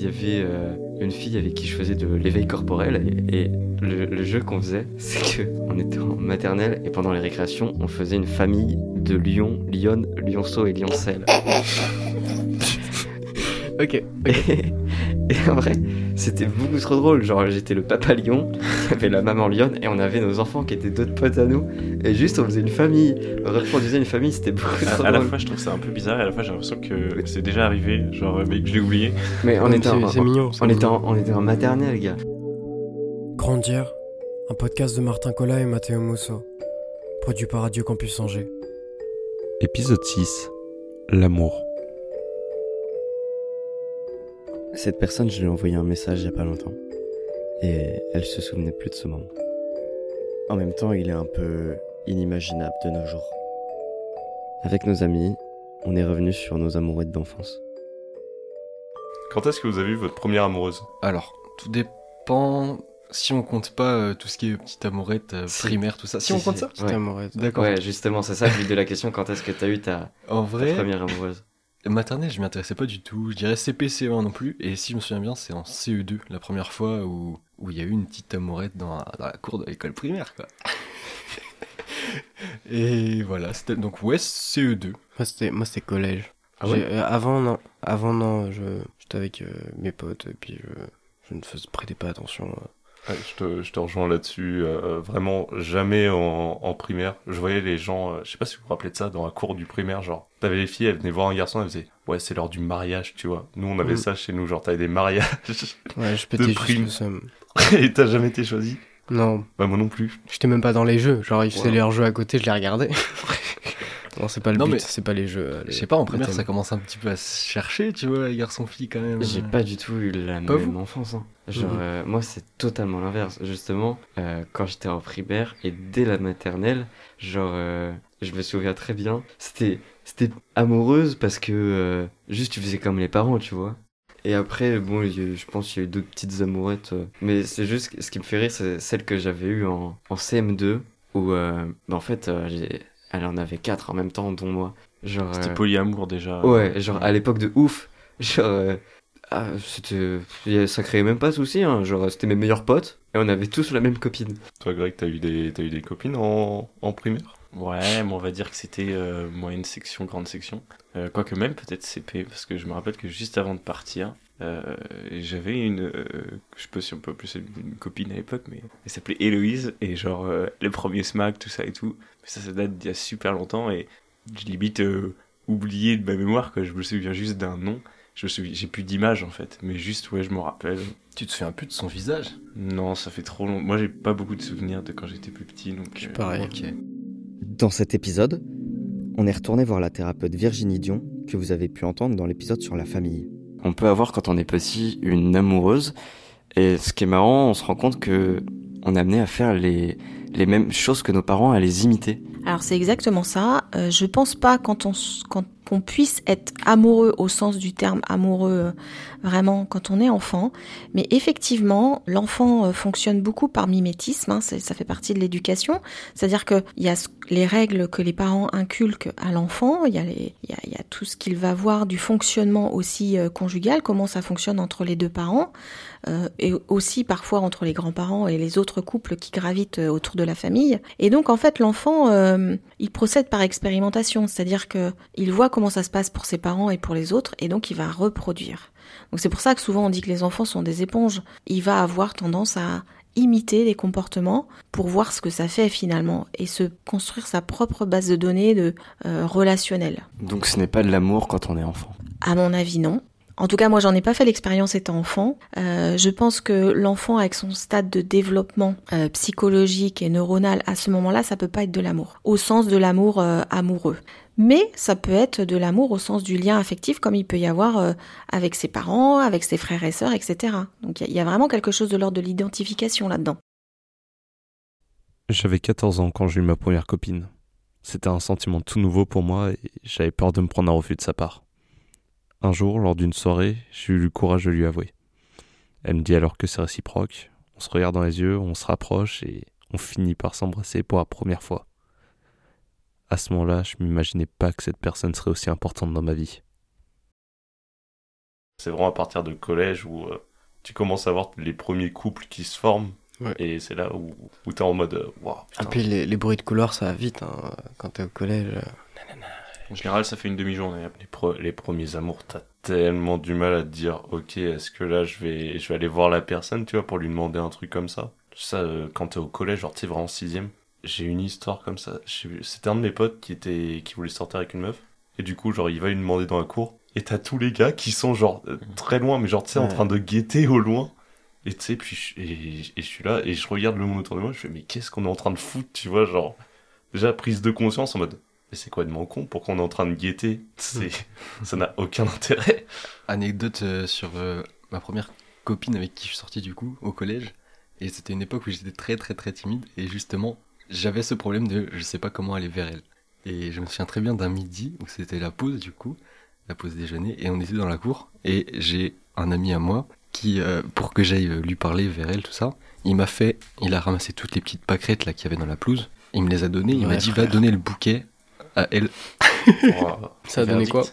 il y avait euh, une fille avec qui je faisais de l'éveil corporel et, et le, le jeu qu'on faisait, c'est que on était en maternelle et pendant les récréations, on faisait une famille de lions, lionnes, lionceaux et lioncelles. Ok. et en vrai, c'était beaucoup trop drôle. Genre, j'étais le papa lion, il y avait la maman lionne, et on avait nos enfants qui étaient d'autres potes à nous. Et juste, on faisait une famille. On reproduisait une famille, c'était beaucoup trop À, à la drôle. fois, je trouve ça un peu bizarre et à la fois, j'ai l'impression que c'est déjà arrivé, genre, mais que je l'ai oublié. Mais on était, en, mignon. on, était en, on était en maternelle, gars. Grandir, un podcast de Martin Collat et Matteo Musso, produit par Radio Campus Angers. Épisode 6. L'amour. Cette personne, je lui ai envoyé un message il y a pas longtemps. Et elle se souvenait plus de ce moment. En même temps, il est un peu inimaginable de nos jours. Avec nos amis, on est revenu sur nos amourettes d'enfance. Quand est-ce que vous avez eu votre première amoureuse? Alors, tout dépend. Si on compte pas euh, tout ce qui est petite amourette, euh, Si. primaire, tout ça. Si, Si, on compte si. ça? Ouais. amourette. D'accord. Ouais, justement, c'est ça le but de la question. Quand est-ce que t'as eu ta, En ta vrai, première amoureuse? Maternelle, je m'y intéressais pas du tout. Je dirais CP-CE1 non plus. Et si je me souviens bien, c'est en CE2, la première fois où où il y a eu une petite amourette dans, la- dans la cour de l'école primaire, quoi. et voilà, c'était donc ouais, CE2. Moi c'était moi c'était collège. Ah ouais? Euh, avant non, avant non, je j'étais avec euh, mes potes et puis je je ne faisais prêtais pas attention. euh. Ouais, je, te, je te rejoins là-dessus. euh, vraiment, jamais en, en primaire. Je voyais les gens, euh, je sais pas si vous vous rappelez de ça, dans la cour du primaire, genre, t'avais les filles, elles venaient voir un garçon, elles faisaient, ouais, c'est l'heure du mariage, tu vois. Nous, on avait Mm. ça chez nous, genre, t'avais des mariages. Ouais, je pétais juste prime. le seum. Et t'as jamais été choisi? Non, Bah, moi non plus. j'étais même pas dans les jeux. Genre ils faisaient Wow. leurs jeux à côté, je les regardais. non, c'est pas le Non, but, mais- c'est pas les jeux. euh, les- Je sais pas, en primaire, ça commence un petit peu à se chercher, tu vois, les garçons-filles quand même. J'ai pas du tout eu la Pas même vous enfance. hein. Genre, euh, moi, c'est totalement l'inverse. Justement, euh, quand j'étais en primaire et dès la maternelle, genre, euh, je me souviens très bien, c'était, c'était amoureuse parce que euh, juste tu faisais comme les parents, tu vois. Et après, bon, je pense qu'il y a eu d'autres petites amourettes. euh, mais c'est juste, ce qui me fait rire, c'est celle que j'avais eue en, en CM2, où, euh, bah, en fait, euh, j'ai- elle en avait quatre en même temps, dont moi. Genre, C'était euh, polyamour déjà. Ouais, genre à l'époque de ouf. Genre, euh, ah, c'était. Ça créait même pas de soucis, hein. Genre, c'était mes meilleurs potes et on avait tous la même copine. Toi, Greg, t'as eu des, t'as eu des copines en, en primaire? Ouais, mais on va dire que c'était euh, moyenne section, grande section. Euh, Quoique même peut-être CP, parce que je me rappelle que juste avant de partir, euh, j'avais une, euh, je sais pas si on peut appeler ça une copine à l'époque, mais elle s'appelait Héloïse, et genre euh, le premier smack, tout ça et tout. Mais ça, ça date d'il y a super longtemps, et j'ai limite euh, oublié de ma mémoire, que je me souviens juste d'un nom. Je me souviens, j'ai plus d'image en fait, mais juste, ouais, je me rappelle. Tu te souviens plus de son visage? Non, ça fait trop long. Moi, j'ai pas beaucoup de souvenirs de quand j'étais plus petit, donc. Je euh, pareil. Ok. Dans cet épisode, on est retourné voir la thérapeute Virginie Dion que vous avez pu entendre dans l'épisode sur la famille. On peut avoir quand on est petit une amoureuse et ce qui est marrant, on se rend compte que on est amené à faire les, les mêmes choses que nos parents, à les imiter. Alors c'est exactement ça. Euh, je pense pas quand on quand qu'on puisse être amoureux au sens du terme amoureux euh, vraiment quand on est enfant, mais effectivement l'enfant euh, fonctionne beaucoup par mimétisme. hein, ça fait partie de l'éducation, c'est-à-dire que il y a les règles que les parents inculquent à l'enfant, il y a tout ce qu'il va voir du fonctionnement aussi euh, conjugal, comment ça fonctionne entre les deux parents. et aussi parfois entre les grands-parents et les autres couples qui gravitent autour de la famille. Et donc en fait l'enfant, il procède par expérimentation, c'est-à-dire que il voit comment ça se passe pour ses parents et pour les autres, et donc il va reproduire. Donc c'est pour ça que souvent on dit que les enfants sont des éponges. Il va avoir tendance à imiter des comportements pour voir ce que ça fait finalement et se construire sa propre base de données de euh, relationnelle. Donc ce n'est pas de l'amour quand on est enfant. À mon avis, non. En tout cas, moi, j'en ai pas fait l'expérience étant enfant. Euh, je pense que l'enfant, avec son stade de développement euh, psychologique et neuronal, à ce moment-là, ça peut pas être de l'amour, au sens de l'amour euh, amoureux. Mais ça peut être de l'amour au sens du lien affectif, comme il peut y avoir euh, avec ses parents, avec ses frères et sœurs, etc. Donc il y, a- il y a vraiment quelque chose de l'ordre de l'identification là-dedans. J'avais 14 ans quand j'ai eu ma première copine. C'était un sentiment tout nouveau pour moi et j'avais peur de me prendre un refus de sa part. Un jour, lors d'une soirée, j'ai eu le courage de lui avouer. Elle me dit alors que c'est réciproque. On se regarde dans les yeux, on se rapproche et on finit par s'embrasser pour la première fois. À ce moment-là, je m'imaginais pas que cette personne serait aussi importante dans ma vie. C'est vraiment à partir de collège où euh, tu commences à voir les premiers couples qui se forment. Ouais. Et c'est là où, où t'es en mode, euh, waouh, Et putain. puis les, les bruits de couloir, ça va vite. Hein. Quand t'es au collège. En général, ça fait une demi-journée. Les premiers amours, t'as tellement du mal à te dire, ok, est-ce que là, je vais, je vais aller voir la personne, tu vois, pour lui demander un truc comme ça. Ça, euh, quand t'es au collège, genre, t'es vraiment en sixième. J'ai une histoire comme ça. C'était un de mes potes qui était, qui voulait sortir avec une meuf. Et du coup, genre, il va lui demander dans la cour. Et t'as tous les gars qui sont, genre, euh, très loin, mais genre, tu sais, en train de guetter au loin. Et tu sais, puis, je- et, et je suis là, et je regarde le monde autour de moi, je fais, mais qu'est-ce qu'on est en train de foutre, tu vois, genre, déjà prise de conscience en mode, mais c'est quoi de mon con? Pourquoi on est en train de guetter? C'est, ça n'a aucun intérêt. Anecdote euh, sur euh, ma première copine avec qui je suis sorti du coup au collège. Et c'était une époque où j'étais très très très timide. Et justement, j'avais ce problème de je sais pas comment aller vers elle. Et je me souviens très bien d'un midi où c'était la pause du coup, la pause déjeuner. Et on était dans la cour. Et j'ai un ami à moi qui, euh, pour que j'aille euh, lui parler vers elle, tout ça, il m'a fait, il a ramassé toutes les petites pâquerettes là qu'il y avait dans la pelouse. Il me les a données. Il m'a dit frère. va donner le bouquet à elle. Wow. Ça a donné quoi?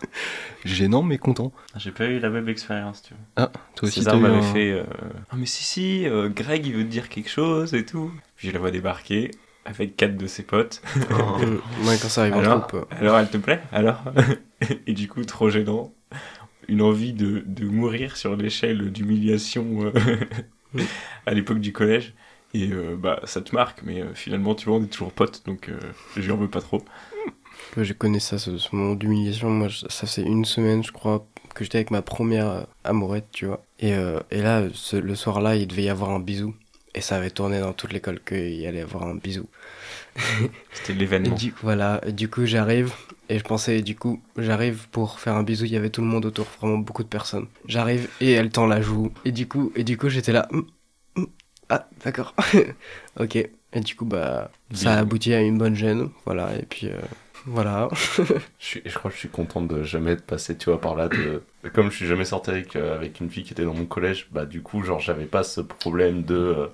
Gênant mais content. J'ai pas eu la même expérience, tu vois. Ah, toi aussi César m'avait un- fait euh, Ah, mais si, si, euh, Greg il veut te dire quelque chose et tout. Puis je la vois débarquer avec quatre de ses potes. Euh, Ouais, quand ça arrive en Alors, troupe. euh. alors elle te plaît Alors Et du coup, trop gênant. Une envie de, de mourir sur l'échelle d'humiliation euh, à l'époque du collège. Et euh, bah, ça te marque, mais euh, finalement, tu vois, on est toujours potes, donc euh, je lui en veux pas trop. Ouais, Je connais ça, ce, ce moment d'humiliation. Moi, je- ça fait une semaine, je crois, que j'étais avec ma première euh, amourette, tu vois. Et, euh, et là, ce- le soir-là, il devait y avoir un bisou. Et ça avait tourné dans toute l'école qu'il y allait avoir un bisou. C'était l'événement. du, voilà, et du coup, j'arrive. Et je pensais, du coup, j'arrive pour faire un bisou. Il y avait tout le monde autour, vraiment beaucoup de personnes. J'arrive et elle tend la joue. Et du coup, et du coup j'étais là. Hum, hum, ah, d'accord. ok. Et du coup, bah, ça a Bisou. abouti à une bonne gêne. Voilà, et puis. euh, voilà. Je, suis, je crois que je suis content de jamais être passé, tu vois, par là. De... Comme je suis jamais sorti avec, euh, avec une fille qui était dans mon collège, bah du coup, genre, j'avais pas ce problème de. euh,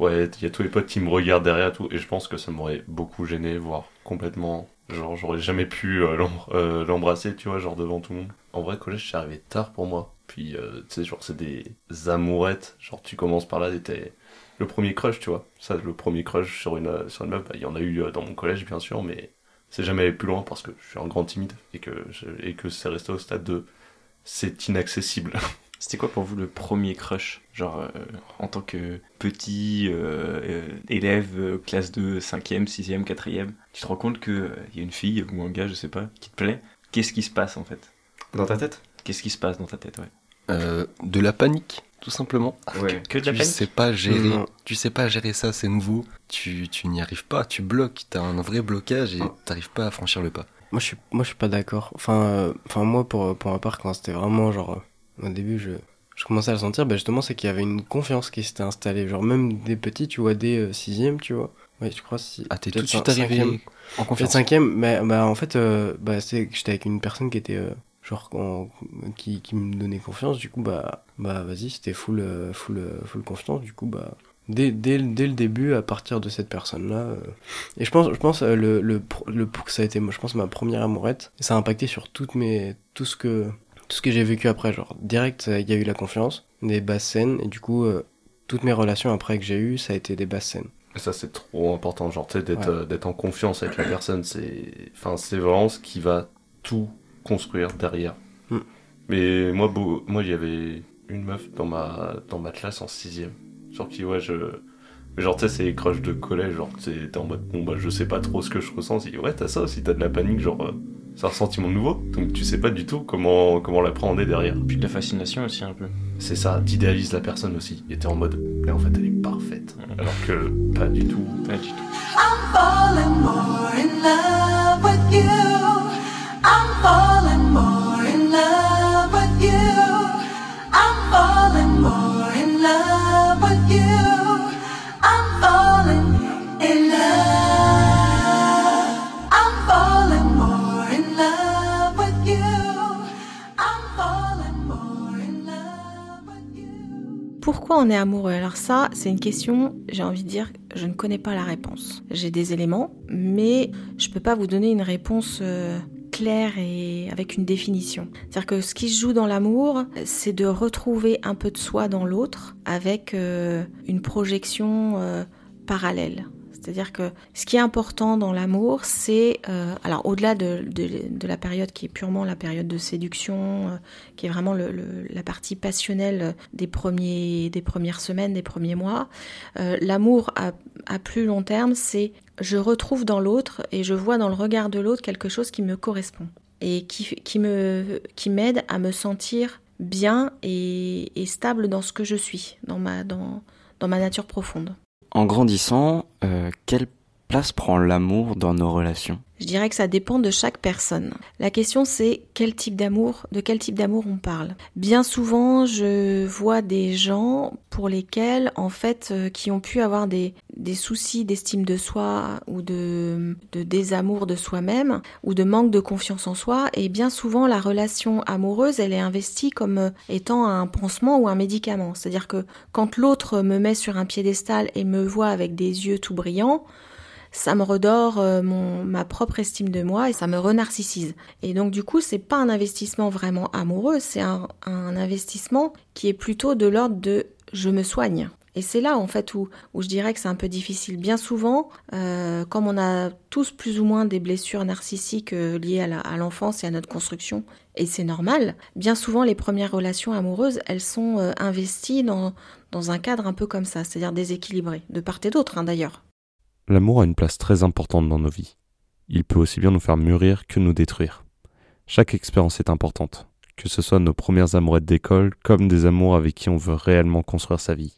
ouais, il y a tous les potes qui me regardent derrière tout. Et je pense que ça m'aurait beaucoup gêné, voire complètement. Genre, j'aurais jamais pu euh, euh, l'embrasser, tu vois, genre devant tout le monde. En vrai, collège, c'est arrivé tard pour moi. Puis, euh, tu sais, genre, c'est des amourettes. Genre, tu commences par là, t'es le premier crush, tu vois. Ça, le premier crush sur une, sur une meuf, bah, il y en a eu dans mon collège, bien sûr, mais c'est jamais allé plus loin parce que je suis un grand timide et que, c'est resté au stade de c'est inaccessible. C'était quoi pour vous le premier crush? Genre, euh, en tant que petit euh, euh, élève, euh, classe de 5e, 6e, 4e, tu te rends compte qu'il y a une fille ou un gars, je sais pas, qui te plaît Qu'est-ce qui se passe en fait? Dans ta tête? Qu'est-ce qui se passe dans ta tête, ouais? Euh, de la panique, tout simplement. Ouais. Que de la tu panique? sais pas gérer, tu sais pas gérer ça, c'est nouveau. Tu, tu n'y arrives pas, tu bloques, t'as un vrai blocage et t'arrives pas à franchir le pas. Moi je suis, moi, je suis pas d'accord. Enfin, euh, enfin moi, pour, pour ma part, quand c'était vraiment genre. euh, Au début, je, je commençais à le sentir, bah, justement, c'est qu'il y avait une confiance qui s'était installée. Genre, même des petits, tu vois, des euh, sixièmes, tu vois. Ouais, je crois. Si, Ah, t'es tout de suite arrivé en confiance. cinquième, mais bah, en fait, euh, bah, c'est que j'étais avec une personne qui était. euh, genre, en- qui, qui me donnait confiance. Du coup, bah, bah vas-y, c'était full, full, full confiance. Du coup, bah. Dès, dès, le- dès le début, à partir de cette personne-là. euh, Et je pense, je pense euh, le, le, le, ça a été, moi, je pense, ma première amourette. Et ça a impacté sur toutes mes, tout ce que, tout ce que j'ai vécu après. Genre, direct, euh, il y a eu la confiance, des basses scènes. Et du coup, euh, toutes mes relations après que j'ai eues, ça a été des basses scènes. Et ça, c'est trop important, genre, tu sais, d'être Ouais. euh, en confiance avec la personne. C'est enfin, vraiment ce qui va tout construire derrière. Mm. Mais moi, beau, moi, il y avait une meuf dans ma, dans ma classe en sixième. Genre qui, ouais, je... mais Genre, tu sais, c'est les crushs de collège, genre, t'es en mode, bon, bah, je sais pas trop ce que je ressens. Dit, ouais, t'as ça aussi, t'as de la panique, genre, c'est un sentiment nouveau. Donc, tu sais pas du tout comment, comment l'appréhender derrière. Puis de la fascination aussi un peu. C'est ça, t'idéalises la personne aussi. Et t'es en mode, mais en fait, elle est parfaite. Alors que, pas du tout. Pas du tout. I'm falling more in love with you. I'm falling more in love with you. I'm falling more in love Pourquoi on est amoureux? Alors ça, c'est une question, j'ai envie de dire, je ne connais pas la réponse. J'ai des éléments, mais je peux pas vous donner une réponse euh, clair et avec une définition. C'est-à-dire que ce qui se joue dans l'amour, c'est de retrouver un peu de soi dans l'autre avec euh, une projection euh, parallèle. C'est-à-dire que ce qui est important dans l'amour, c'est, euh, alors au-delà de, la période qui est purement la période de séduction, euh, qui est vraiment la partie passionnelle des, premiers, des premières semaines, des premiers mois, euh, l'amour à, plus long terme, c'est je retrouve dans l'autre et je vois dans le regard de l'autre quelque chose qui me correspond et qui, qui me qui m'aide à me sentir bien et, et stable dans ce que je suis, dans ma, dans, dans ma nature profonde. En grandissant, euh, quelle place prend l'amour dans nos relations? Je dirais que ça dépend de chaque personne. La question c'est quel type d'amour, de quel type d'amour on parle. Bien souvent, je vois des gens pour lesquels, en fait, euh, qui ont pu avoir des, soucis d'estime de soi ou de, de désamour de soi-même ou de manque de confiance en soi. Et bien souvent, la relation amoureuse, elle est investie comme euh, étant un pansement ou un médicament. C'est-à-dire que quand l'autre me met sur un piédestal et me voit avec des yeux tout brillants, ça me redore euh, mon, ma propre estime de moi et ça me renarcissise. Et donc du coup, c'est pas un investissement vraiment amoureux, c'est un, investissement qui est plutôt de l'ordre de je me soigne. Et c'est là en fait où, où je dirais que c'est un peu difficile. Bien souvent, euh, comme on a tous plus ou moins des blessures narcissiques euh, liées à l'enfance et à notre construction, et c'est normal, bien souvent les premières relations amoureuses, elles sont investies dans, dans un cadre un peu comme ça, c'est-à-dire déséquilibré, de part et d'autre hein, d'ailleurs. L'amour a une place très importante dans nos vies. Il peut aussi bien nous faire mûrir que nous détruire. Chaque expérience est importante, que ce soit nos premières amourettes d'école comme des amours avec qui on veut réellement construire sa vie.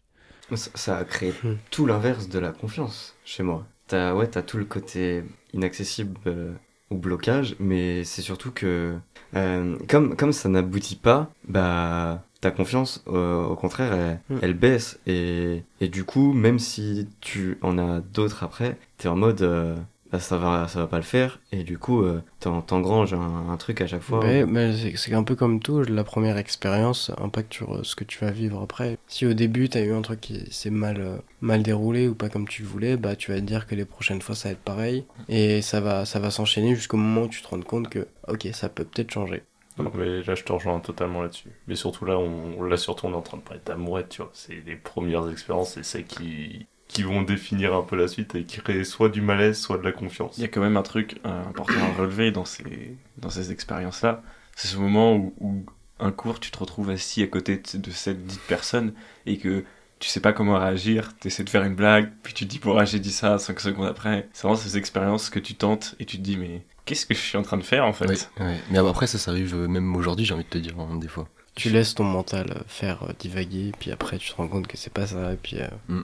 Ça, ça a créé Hmm. tout l'inverse de la confiance chez moi. T'as ouais, t'as tout le côté inaccessible euh, ou blocage, mais c'est surtout que euh, comme comme ça n'aboutit pas, bah ta confiance, euh, au contraire, elle, Hmm. elle baisse et et du coup, même si tu en as d'autres après, t'es en mode euh, bah, ça va ça va pas le faire et du coup euh, t'en- t'engranges un, un truc à chaque fois. Ouais, mais c'est- un peu comme tout, la première expérience impacte sur euh, ce que tu vas vivre après. Si au début t'as eu un truc qui s'est mal, mal déroulé ou pas comme tu voulais, bah tu vas te dire que les prochaines fois ça va être pareil et ça va, ça va s'enchaîner jusqu'au moment où tu te rends compte que ok ça peut peut-être changer. Non, mais là, je te rejoins totalement là-dessus. Mais surtout là, on, là, surtout, on est en train de parler d'amourette, tu vois. C'est les premières expériences, c'est celles qui, qui vont définir un peu la suite et qui créent soit du malaise, soit de la confiance. Il y a quand même un truc euh, important à relever dans ces, dans ces expériences-là. C'est ce moment où, un cours, tu te retrouves assis à côté de, de cette dite personne et que tu sais pas comment réagir, tu essaies de faire une blague, puis tu te dis, bon, j'ai dit ça 5 secondes après. C'est vraiment ces expériences que tu tentes et tu te dis, mais qu'est-ce que je suis en train de faire en fait Ouais, ouais. Mais après, ça, ça arrive euh, même aujourd'hui, j'ai envie de te dire, hein, des fois. Tu laisses ton mental euh, faire euh, divaguer, puis après tu te rends compte que c'est pas ça, et puis euh,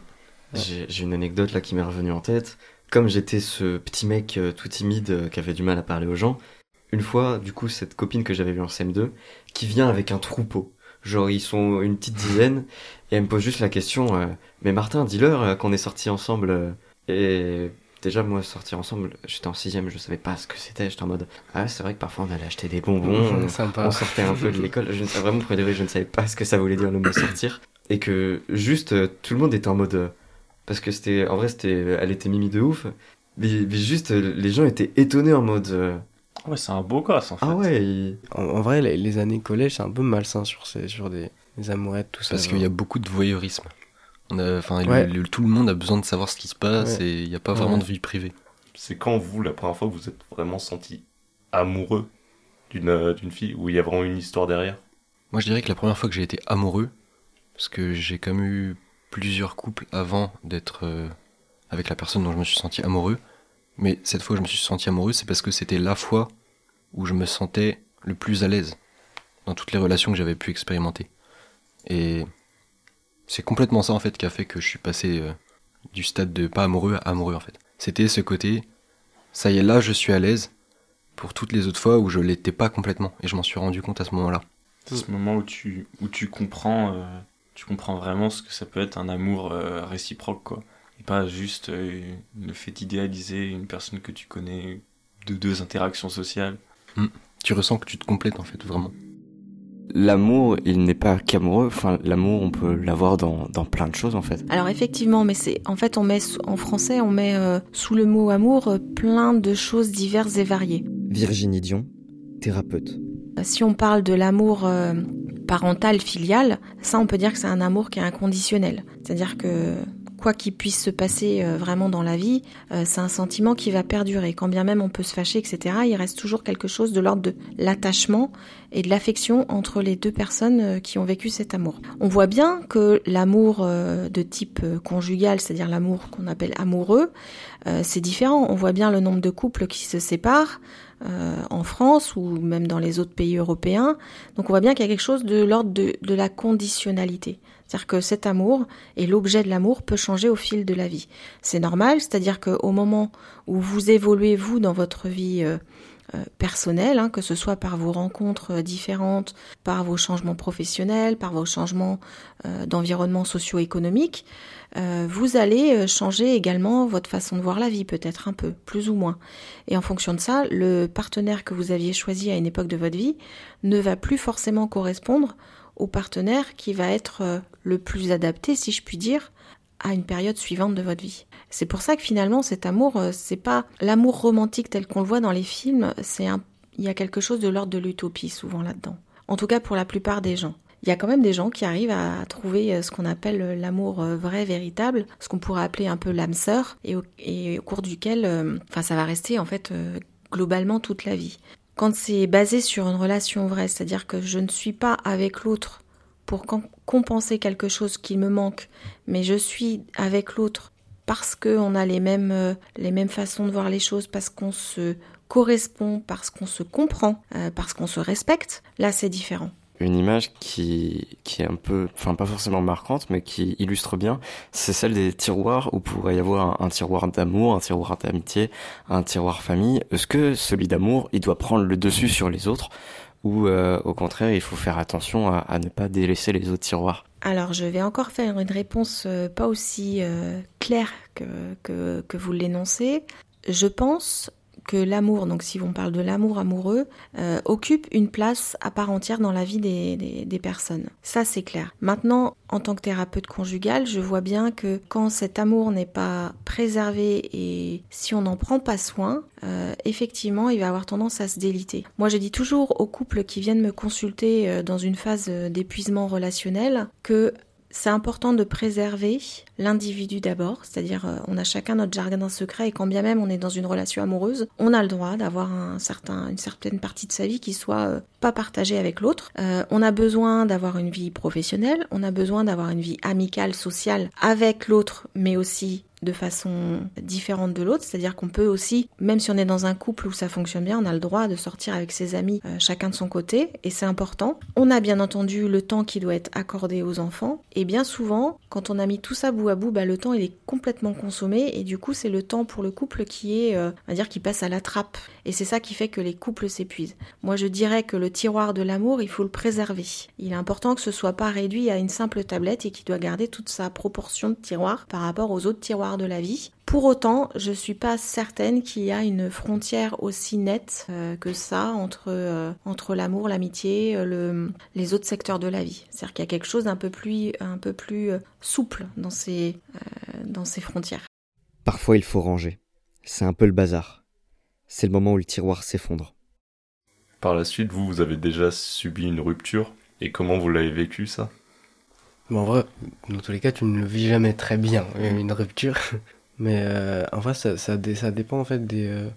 J'ai j'ai une anecdote là qui m'est revenue en tête. Comme j'étais ce petit mec euh, tout timide euh, qui avait du mal à parler aux gens, une fois, du coup, cette copine que j'avais vue en CM2, qui vient avec un troupeau. Genre, ils sont une petite dizaine, et elle me pose juste la question euh, Mais Martin, dis-leur euh, qu'on est sortis ensemble. euh. Et déjà, moi, sortir ensemble, j'étais en sixième, je savais pas ce que c'était. J'étais en mode Ah, c'est vrai que parfois on allait acheter des bonbons, on- sympa. on sortait un peu de l'école. Je ne sais vraiment, pour je ne savais pas ce que ça voulait dire le mot sortir. Et que juste, euh, tout le monde était en mode. euh, parce que c'était. En vrai, c'était. Elle était mimi de ouf. Mais, mais juste, euh, les gens étaient étonnés en mode. euh, Ouais, c'est un beau gosse en fait. ah ouais, il- En, en vrai, les, les années collège, c'est un peu malsain sur, ces, sur des, des amourettes, tout ça. Parce qu'il y a beaucoup de voyeurisme. Enfin, le- Ouais. le- tout le monde a besoin de savoir ce qui se passe Ouais. et il n'y a pas vraiment Ouais. de vie privée. C'est quand vous, la première fois, vous êtes vraiment senti amoureux d'une euh, fille, où il y a vraiment une histoire derrière? Moi, je dirais que la première fois que j'ai été amoureux, parce que j'ai quand même eu plusieurs couples avant d'être euh, avec la personne dont je me suis senti amoureux, mais cette fois que je me suis senti amoureux, c'est parce que c'était la fois où je me sentais le plus à l'aise dans toutes les relations que j'avais pu expérimenter. Et c'est complètement ça en fait qui a fait que je suis passé euh, du stade de pas amoureux à amoureux en fait. C'était ce côté, ça y est là, je suis à l'aise pour toutes les autres fois où je l'étais pas complètement et je m'en suis rendu compte à ce moment-là. C'est ce moment où tu, où tu comprends, euh, tu comprends vraiment ce que ça peut être un amour euh, réciproque, quoi. Et pas juste le fait d'idéaliser une personne que tu connais de deux interactions sociales. Tu ressens que tu te complètes en fait, vraiment. L'amour, il n'est pas qu'amoureux. Enfin, l'amour, on peut l'avoir dans, dans plein de choses en fait. Alors effectivement, mais c'est en fait on met en français on met euh, sous le mot amour euh, plein de choses diverses et variées. Virginie Dion, thérapeute. Si on parle de l'amour euh, parental, filial, ça on peut dire que c'est un amour qui est inconditionnel. C'est-à-dire que quoi qu'il puisse se passer euh, vraiment dans la vie, euh, c'est un sentiment qui va perdurer. Quand bien même on peut se fâcher, etc., il reste toujours quelque chose de l'ordre de l'attachement et de l'affection entre les deux personnes euh, qui ont vécu cet amour. On voit bien que l'amour de type conjugal, c'est-à-dire l'amour qu'on appelle amoureux, c'est différent. On voit bien le nombre de couples qui se séparent en France ou même dans les autres pays européens. Donc on voit bien qu'il y a quelque chose de l'ordre de la conditionnalité. C'est-à-dire que cet amour et l'objet de l'amour peut changer au fil de la vie. C'est normal, c'est-à-dire qu'au moment où vous évoluez, vous, dans votre vie euh, euh, personnelle, hein, que ce soit par vos rencontres euh, différentes, par vos changements professionnels, par vos changements d'environnement socio-économique, vous allez changer également votre façon de voir la vie, peut-être un peu, plus ou moins. Et en fonction de ça, le partenaire que vous aviez choisi à une époque de votre vie ne va plus forcément correspondre au partenaire qui va être le plus adapté, si je puis dire, à une période suivante de votre vie. C'est pour ça que finalement cet amour, euh, c'est pas l'amour romantique tel qu'on le voit dans les films, c'est un il y a quelque chose de l'ordre de l'utopie souvent là-dedans. En tout cas pour la plupart des gens. Il y a quand même des gens qui arrivent à trouver euh, ce qu'on appelle euh, l'amour vrai, véritable, ce qu'on pourrait appeler un peu l'âme sœur, et au, cours duquel, enfin, ça va rester en fait globalement toute la vie. Quand c'est basé sur une relation vraie, c'est-à-dire que je ne suis pas avec l'autre pour compenser quelque chose qui me manque, mais je suis avec l'autre parce qu'on a les mêmes, euh, les mêmes façons de voir les choses, parce qu'on se correspond, parce qu'on se comprend, euh, parce qu'on se respecte, là c'est différent. Une image qui, qui est un peu, enfin pas forcément marquante, mais qui illustre bien, c'est celle des tiroirs où pourrait y avoir un, un tiroir d'amour, un tiroir d'amitié, un tiroir famille. Est-ce que celui d'amour, il doit prendre le dessus sur les autres? Ou euh, au contraire, il faut faire attention à, ne pas délaisser les autres tiroirs Alors, je vais encore faire une réponse euh, pas aussi euh, claire que, que vous l'énoncez. Je pense que l'amour, donc si on parle de l'amour amoureux, euh, occupe une place à part entière dans la vie des, des, personnes. Ça, c'est clair. Maintenant, en tant que thérapeute conjugale, je vois bien que quand cet amour n'est pas préservé et si on n'en prend pas soin, euh, effectivement, il va avoir tendance à se déliter. Moi, je dis toujours aux couples qui viennent me consulter euh, dans une phase d'épuisement relationnel que c'est important de préserver l'individu d'abord, c'est-à-dire euh, on a chacun notre jardin secret et quand bien même on est dans une relation amoureuse, on a le droit d'avoir un certain, une certaine partie de sa vie qui soit euh, pas partagée avec l'autre. Euh, on a besoin d'avoir une vie professionnelle, on a besoin d'avoir une vie amicale, sociale avec l'autre, mais aussi de façon différente de l'autre, c'est-à-dire qu'on peut aussi, même si on est dans un couple où ça fonctionne bien, on a le droit de sortir avec ses amis chacun de son côté, et c'est important. On a bien entendu le temps qui doit être accordé aux enfants, et bien souvent, quand on a mis tout ça bout bout, bah, le temps il est complètement consommé, et du coup c'est le temps pour le couple qui est, euh, on dire, qui passe à la trappe, et c'est ça qui fait que les couples s'épuisent. Moi je dirais que le tiroir de l'amour, il faut le préserver. Il est important que ce soit pas réduit à une simple tablette et qu'il doit garder toute sa proportion de tiroir par rapport aux autres tiroirs de la vie. Pour autant, je suis pas certaine qu'il y a une frontière aussi nette euh, que ça entre, euh, entre l'amour, l'amitié, euh, le, les autres secteurs de la vie. C'est-à-dire qu'il y a quelque chose d'un peu plus, un peu plus souple dans ces, euh, dans ces frontières. Parfois, il faut ranger. C'est un peu le bazar. C'est le moment où le tiroir s'effondre. Par la suite, vous, vous avez déjà subi une rupture. Et comment vous l'avez vécu, ça? Bon, en vrai, dans tous les cas, tu ne le vis jamais très bien, une rupture. Mais euh, en vrai, ça, ça, ça dépend en fait des. euh,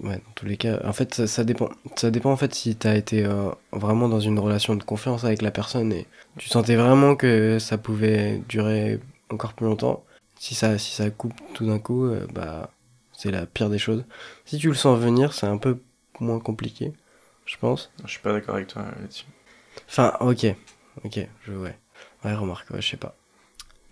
Ouais, dans tous les cas. En fait, ça, ça dépend. Ça dépend en fait si t'as été euh, vraiment dans une relation de confiance avec la personne et tu sentais vraiment que ça pouvait durer encore plus longtemps. Si ça, si ça coupe tout d'un coup, bah, c'est la pire des choses. Si tu le sens venir, c'est un peu moins compliqué, je pense. Je suis pas d'accord avec toi là-dessus. Enfin, ok. Ok, je. Ouais. Ouais, remarque, ouais, je sais pas.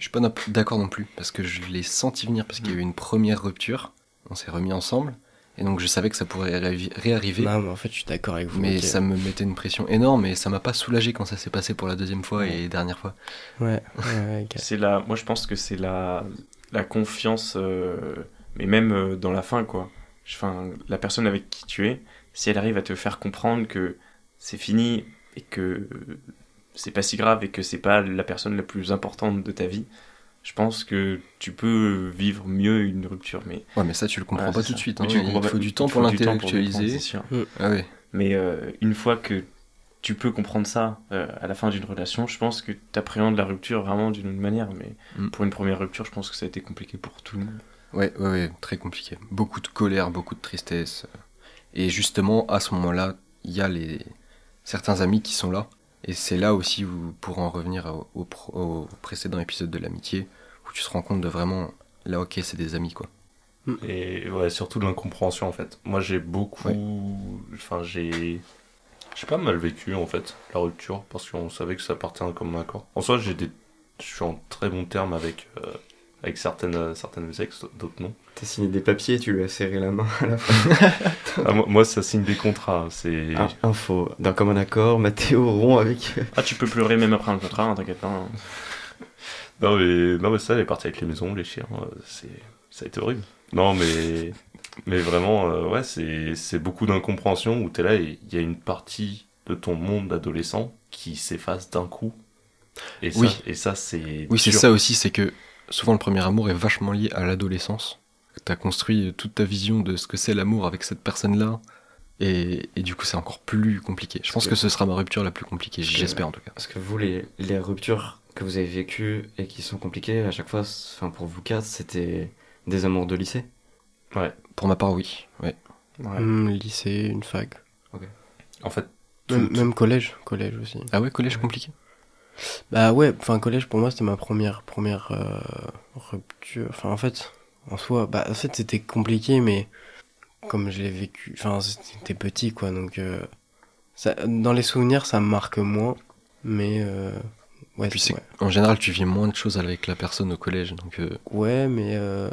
Je suis pas d'accord non plus, parce que je l'ai senti venir, parce qu'il y a eu une première rupture, on s'est remis ensemble, et donc je savais que ça pourrait réarriver, Non, mais en fait, je suis d'accord avec vous. mais ça me mettait une pression énorme, et ça m'a pas soulagé quand ça s'est passé pour la deuxième fois et dernière fois. Ouais, ouais, ouais, ok. C'est la, moi je pense que c'est la, la confiance, euh, mais même euh, dans la fin quoi. Enfin, la personne avec qui tu es, si elle arrive à te faire comprendre que c'est fini et que c'est pas si grave et que c'est pas la personne la plus importante de ta vie, je pense que tu peux vivre mieux une rupture. Mais Ouais, mais ça, tu le comprends Ouais, pas tout de suite, hein, tu il pas- faut du temps faut pour l'intellectualiser. Ah ouais. Mais euh, une fois que tu peux comprendre ça euh, à la fin d'une relation, je pense que tu appréhendes la rupture vraiment d'une autre manière. Mais Mm. pour une première rupture, je pense que ça a été compliqué pour tout le monde. Ouais, ouais, ouais, très compliqué. Beaucoup de colère, beaucoup de tristesse. Et justement, à ce moment-là, il y a les certains amis qui sont là. Et c'est là aussi où, pour en revenir au, au pro- au précédent épisode de l'amitié, où tu te rends compte de vraiment, là, ok, c'est des amis, quoi. Et ouais, surtout de l'incompréhension en fait. Moi j'ai beaucoup. Enfin, j'ai. J'ai pas mal vécu en fait la rupture parce qu'on savait que ça partait d'un commun accord. En soi, j'ai des. Je suis en très bon terme avec, euh, avec certaines, certaines ex, d'autres non. T'as signé des papiers, tu lui as serré la main à la fin. Ah, moi, moi, ça signe des contrats. C'est. Ah, info, d'un commun accord, Mathéo rompt avec. Ah, tu peux pleurer même après un contrat, hein, t'inquiète pas. hein. Non mais, non mais ça, elle est partie avec les maisons, les chiens, euh, c'est, ça a été horrible. Non mais, mais vraiment, euh, ouais, c'est, c'est beaucoup d'incompréhension où t'es là et il y a une partie de ton monde d'adolescent qui s'efface d'un coup. Et ça, Oui. et ça c'est. Oui, c'est ça aussi, c'est que souvent le premier amour est vachement lié à l'adolescence. T'as construit toute ta vision de ce que c'est l'amour avec cette personne-là. Et, et du coup, c'est encore plus compliqué. Je pense que ce sera ma rupture la plus compliquée, j'espère en tout cas. Parce que vous, les, les ruptures que vous avez vécues et qui sont compliquées, à chaque fois, enfin pour vous quatre, c'était des amours de lycée? Pour ma part, oui. Ouais. Hum, lycée, une fac. En fait, Même, tout- même collège, collège aussi. Ah ouais, collège compliqué Bah ouais, enfin collège pour moi c'était ma première première euh, rupture. Enfin en fait, en soi, bah en fait c'était compliqué mais comme je l'ai vécu, enfin c'était petit quoi donc euh, ça, dans les souvenirs ça me marque moins mais euh, ouais Puis c'est en général, tu vis moins de choses avec la personne au collège. Donc, euh, ouais, ouais mais euh,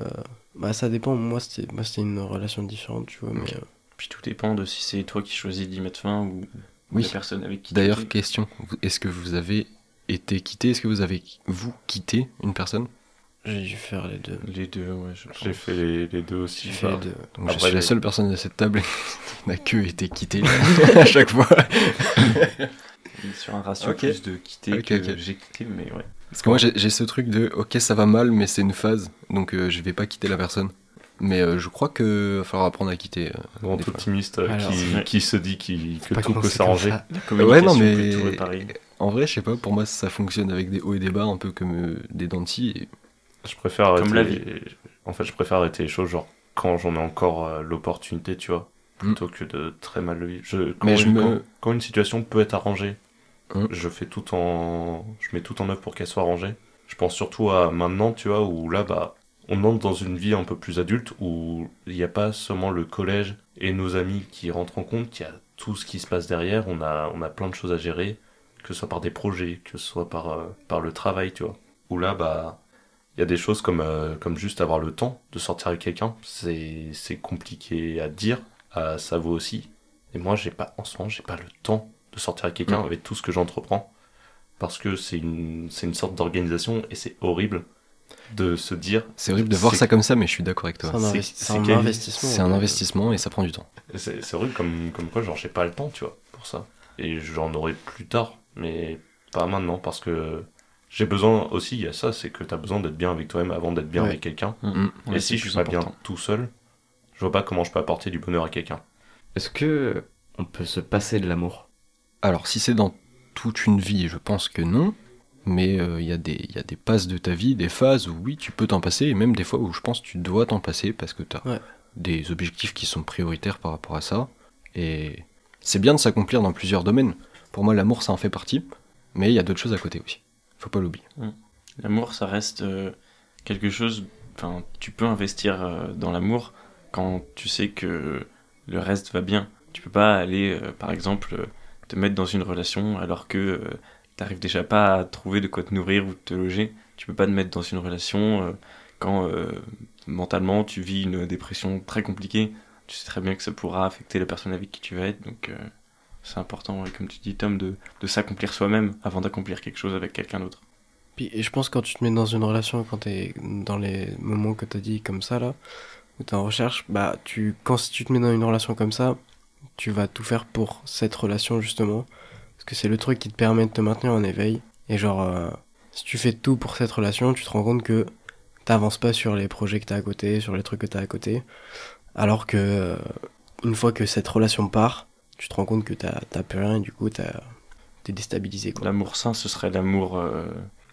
bah ça dépend. Moi c'était moi c'était une relation différente tu vois mais euh, Puis tout dépend de si c'est toi qui choisis d'y mettre fin ou Oui. la personne avec qui tu d'ailleurs, es. question est-ce que vous avez été quitté Est-ce que vous avez, vous, quitté une personne? J'ai dû faire les deux. Les deux, ouais, je j'ai fait les, les deux aussi. J'ai fait les deux. Donc, je suis la seule personne de cette table qui n'a que été quittée à chaque fois. On est Sur un ratio Ok. plus de quitter Ok, que ok. j'ai quitté, mais ouais. Parce que moi, j'ai ce truc de ok, ça va mal, mais c'est une phase, donc euh, je vais pas quitter la personne. Mais euh, je crois que va falloir apprendre à quitter. euh, grand optimiste euh, Alors, qui, ouais. qui se dit qu'il- que tout peut s'arranger. communication non, mais- peut tout réparer. En vrai, je sais pas, pour moi, ça fonctionne avec des hauts et des bas, un peu comme euh, des dents de scie, et Je préfère Comme arrêter- la En fait, je préfère arrêter les choses genre quand j'en ai encore euh, l'opportunité, tu vois, plutôt que de très mal le vivre. Je, quand, Mm. Mais je une, me- quand, quand une situation peut être arrangée, Hum. je fais tout en, je mets tout en œuvre pour qu'elle soit arrangée. Je pense surtout à maintenant, tu vois, où là, bah, on entre dans une vie un peu plus adulte où il n'y a pas seulement le collège et nos amis qui rentrent en compte, qu'il y a tout ce qui se passe derrière. On a, on a plein de choses à gérer, que ce soit par des projets, que ce soit par, euh, par le travail, tu vois. Où là, bah, il y a des choses comme, euh, comme juste avoir le temps de sortir avec quelqu'un. C'est, c'est compliqué à dire, à ça vaut aussi. Et moi, j'ai pas, en ce moment, j'ai pas le temps de sortir avec quelqu'un Mhm. avec tout ce que j'entreprends. Parce que c'est une, c'est une sorte d'organisation et c'est horrible de se dire. c'est horrible de voir ça comme ça, mais je suis d'accord avec toi. C'est un, investi- c'est investissement. C'est un investissement et ça prend du temps. C'est, c'est horrible comme, comme quoi, genre, j'ai pas le temps, tu vois, pour ça. Et j'en aurai plus tard, mais pas maintenant, parce que j'ai besoin aussi, il y a ça, c'est que t'as besoin d'être bien avec toi-même avant d'être bien Ouais. avec quelqu'un. Mm. Ouais, et si je suis pas bien tout seul, je vois pas comment je peux apporter du bonheur à quelqu'un. Est-ce que on peut se passer de l'amour? Alors, si c'est dans toute une vie, je pense que non. Mais euh, il y, a des- il y a des passes de ta vie, des phases où oui, tu peux t'en passer, et même des fois où je pense que tu dois t'en passer parce que tu as Ouais. des objectifs qui sont prioritaires par rapport à ça. Et c'est bien de s'accomplir dans plusieurs domaines. Pour moi, l'amour, ça en fait partie, mais il y a d'autres choses à côté aussi. Faut pas l'oublier. L'amour, ça reste euh, quelque chose. Enfin, tu peux investir euh, dans l'amour quand tu sais que le reste va bien. Tu peux pas aller, euh, par exemple, te mettre dans une relation alors que t'arrives déjà pas à trouver de quoi te nourrir ou te loger. Tu peux pas te mettre dans une relation quand mentalement tu vis une dépression très compliquée. Tu sais très bien que ça pourra affecter la personne avec qui tu vas être. Donc, c'est important, comme tu dis, Tom, de, de s'accomplir soi-même avant d'accomplir quelque chose avec quelqu'un d'autre. Puis, et je pense quand tu te mets dans une relation, quand t'es dans les moments que t'as dit comme ça là, où t'es en recherche, bah tu, quand tu te mets dans une relation comme ça, tu vas tout faire pour cette relation justement, parce que c'est le truc qui te permet de te maintenir en éveil. Et genre, euh, si tu fais tout pour cette relation, tu te rends compte que t'avances pas sur les projets que t'as à côté, sur les trucs que t'as à côté, alors que euh, une fois que cette relation part, tu te rends compte que t'as t'as plus rien et du coup t'as- t'es déstabilisé. Quoi. L'amour sain, ce serait l'amour euh,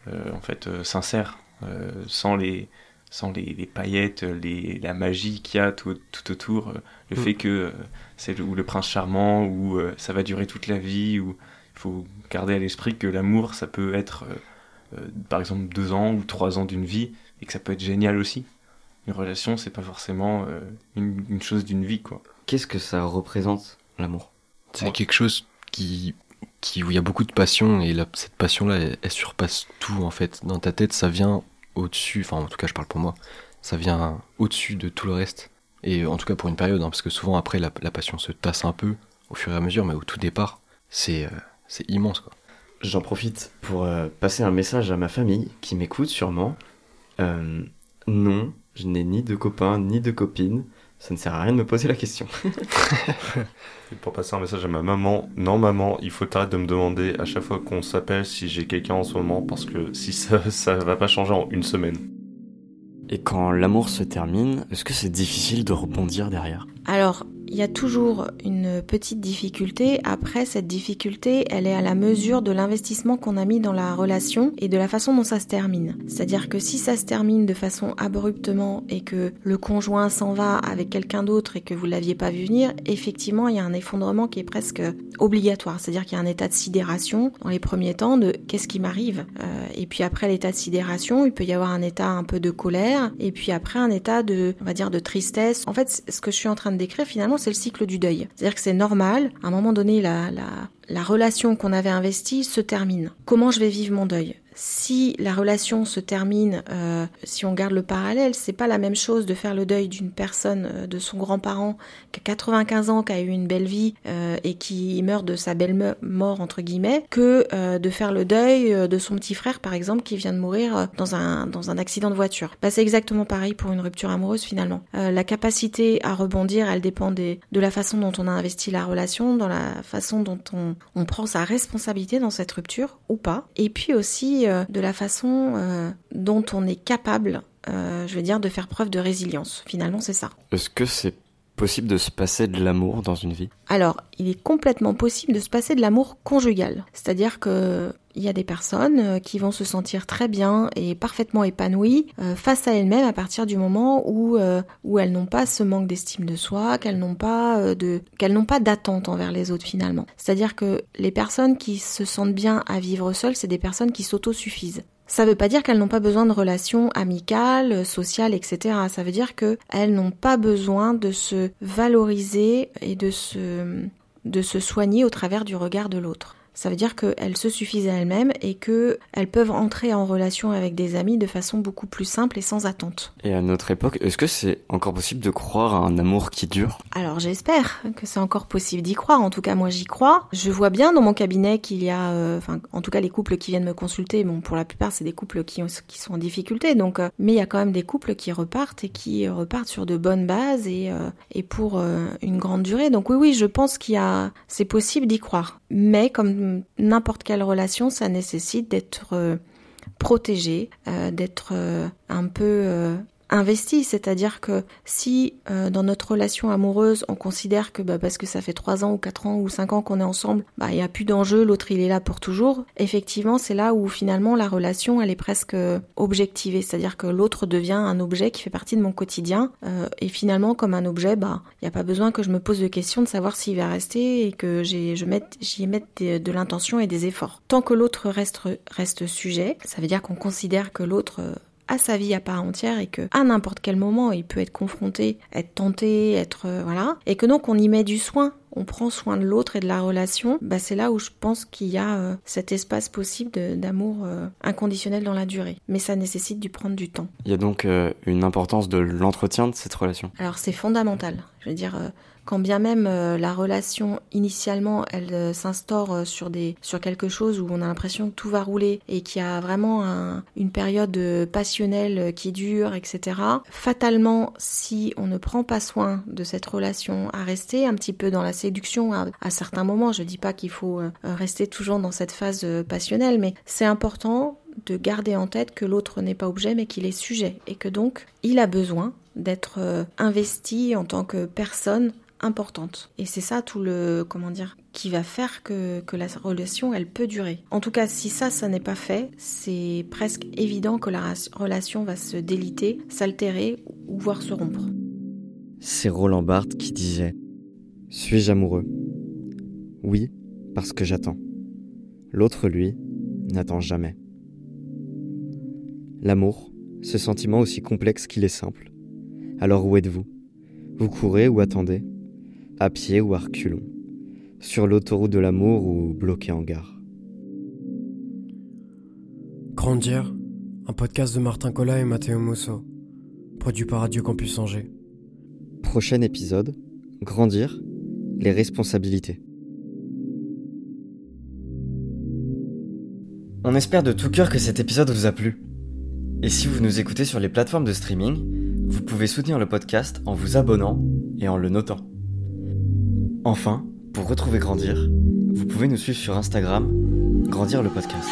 euh, en fait euh, sincère, euh, sans les sans les, les paillettes, les, la magie qu'il y a tout, tout autour, euh, le Mm. fait que euh, c'est le, ou le prince charmant, ou euh, ça va durer toute la vie, ou il faut garder à l'esprit que l'amour, ça peut être euh, euh, par exemple deux ans ou trois ans d'une vie, et que ça peut être génial aussi. Une relation, c'est pas forcément euh, une, une chose d'une vie, quoi. Qu'est-ce que ça représente, l'amour? C'est quelque chose qui, qui, où il y a beaucoup de passion et la- cette passion-là, elle, elle surpasse tout en fait. Dans ta tête, ça vient au-dessus, enfin en tout cas je parle pour moi, ça vient au-dessus de tout le reste. Et en tout cas pour une période, hein, parce que souvent après la, la passion se tasse un peu au fur et à mesure, mais au tout départ, c'est euh, c'est immense quoi. J'en profite pour euh, passer un message à ma famille qui m'écoute sûrement. Euh, non, je n'ai ni de copains ni de copines. Ça ne sert à rien de me poser la question. Et pour passer un message à ma maman, non maman, il faut arrêter de me demander à chaque fois qu'on s'appelle si j'ai quelqu'un en ce moment parce que si ça, ça va pas changer en une semaine. Et quand l'amour se termine, est-ce que c'est difficile de rebondir derrière? Alors, il y a toujours une petite difficulté. Après, cette difficulté, elle est à la mesure de l'investissement qu'on a mis dans la relation et de la façon dont ça se termine. C'est-à-dire que si ça se termine de façon abruptement et que le conjoint s'en va avec quelqu'un d'autre et que vous l'aviez pas vu venir, effectivement, il y a un effondrement qui est presque obligatoire. C'est-à-dire qu'il y a un état de sidération dans les premiers temps de qu'est-ce qui m'arrive? Euh, et puis après l'état de sidération, il peut y avoir un état un peu de colère et puis après un état de, on va dire, de tristesse. En fait, ce que je suis en train de décrire finalement, c'est le cycle du deuil. C'est-à-dire que c'est normal. À un moment donné, la, la, la relation qu'on avait investie se termine. Comment je vais vivre mon deuil? Si la relation se termine, euh, si on garde le parallèle, c'est pas la même chose de faire le deuil d'une personne, euh, de son grand-parent qui a 95 ans, qui a eu une belle vie euh, et qui meurt de sa belle mort entre guillemets, que de faire le deuil de son petit frère par exemple qui vient de mourir dans un dans un accident de voiture. Bah, c'est exactement pareil pour une rupture amoureuse finalement. La capacité à rebondir, elle dépend de la façon dont on a investi la relation, dans la façon dont on, on prend sa responsabilité dans cette rupture ou pas, et puis aussi euh, de la façon euh, dont on est capable, euh, je veux dire, de faire preuve de résilience. Finalement, c'est ça. Est-ce que c'est possible de se passer de l'amour dans une vie? Alors, il est complètement possible de se passer de l'amour conjugal. C'est-à-dire que il y a des personnes euh, qui vont se sentir très bien et parfaitement épanouies euh, face à elles-mêmes à partir du moment où euh, où elles n'ont pas ce manque d'estime de soi, qu'elles n'ont pas de qu'elles n'ont pas d'attente envers les autres finalement. C'est-à-dire que les personnes qui se sentent bien à vivre seules, c'est des personnes qui s'autosuffisent. Ça veut pas dire qu'elles n'ont pas besoin de relations amicales, sociales, etc. Ça veut dire qu'elles n'ont pas besoin de se valoriser et de se, de se soigner au travers du regard de l'autre. Ça veut dire qu'elles se suffisent à elles-mêmes et qu'elles peuvent entrer en relation avec des amis de façon beaucoup plus simple et sans attente. Et à notre époque, est-ce que c'est encore possible de croire à un amour qui dure? Alors j'espère que c'est encore possible d'y croire. En tout cas, moi j'y crois. Je vois bien dans mon cabinet qu'il y a, euh, enfin, en tout cas les couples qui viennent me consulter. Bon, pour la plupart, c'est des couples qui, ont- qui sont en difficulté. Donc, euh, mais il y a quand même des couples qui repartent et qui repartent sur de bonnes bases et euh, et pour une grande durée. Donc oui, oui, je pense qu'il y a, c'est possible d'y croire. Mais comme n'importe quelle relation, ça nécessite d'être euh, protégé, euh, d'être euh, un peu investi, c'est-à-dire que si euh, dans notre relation amoureuse on considère que bah, parce que ça fait 3 ans ou 4 ans ou 5 ans qu'on est ensemble, bah il y a plus d'enjeu, l'autre il est là pour toujours, effectivement c'est là où finalement la relation elle est presque euh, objectivée, c'est-à-dire que l'autre devient un objet qui fait partie de mon quotidien euh, et finalement comme un objet, bah il n'y a pas besoin que je me pose de questions de savoir s'il va rester et que je mette j'y mette des- de l'intention et des efforts. Tant que l'autre reste reste sujet, ça veut dire qu'on considère que l'autre a sa vie à part entière et que à n'importe quel moment il peut être confronté, être tenté, être euh, voilà, et que donc on y met du soin, on prend soin de l'autre et de la relation, bah c'est là où je pense qu'il y a euh, cet espace possible d'amour euh, inconditionnel dans la durée. Mais ça nécessite du prendre du temps. Il y a donc euh, une importance de l'entretien de cette relation. Alors c'est fondamental. Je veux dire, quand bien même euh, la relation initialement elle euh, s'instaure euh, sur des sur quelque chose où on a l'impression que tout va rouler et qu'il y a vraiment un- une période passionnelle qui dure, etc. Fatalement, si on ne prend pas soin de cette relation, à rester un petit peu dans la séduction à, à certains moments, je dis pas qu'il faut rester toujours dans cette phase passionnelle, mais c'est important de garder en tête que l'autre n'est pas objet mais qu'il est sujet et que donc il a besoin d'être investi en tant que personne Et c'est ça tout le, comment dire, qui va faire que, que la relation, elle peut durer. En tout cas, si ça, ça n'est pas fait, c'est presque évident que la relation va se déliter, s'altérer ou voire se rompre. C'est Roland Barthes qui disait Suis-je amoureux? Oui, parce que j'attends. L'autre, lui, n'attend jamais. L'amour, ce sentiment aussi complexe qu'il est simple. Alors où êtes-vous? Vous courez ou attendez? À pied ou à reculons Sur l'autoroute de l'amour ou bloqué en gare Grandir, un podcast de Martin Collat et Matteo Musso, produit par Radio Campus Angers. Prochain épisode Grandir, les responsabilités. On espère de tout cœur que cet épisode vous a plu. Et si vous nous écoutez sur les plateformes de streaming, vous pouvez soutenir le podcast en vous abonnant et en le notant. Enfin, pour retrouver Grandir, vous pouvez nous suivre sur Instagram, Grandir le podcast.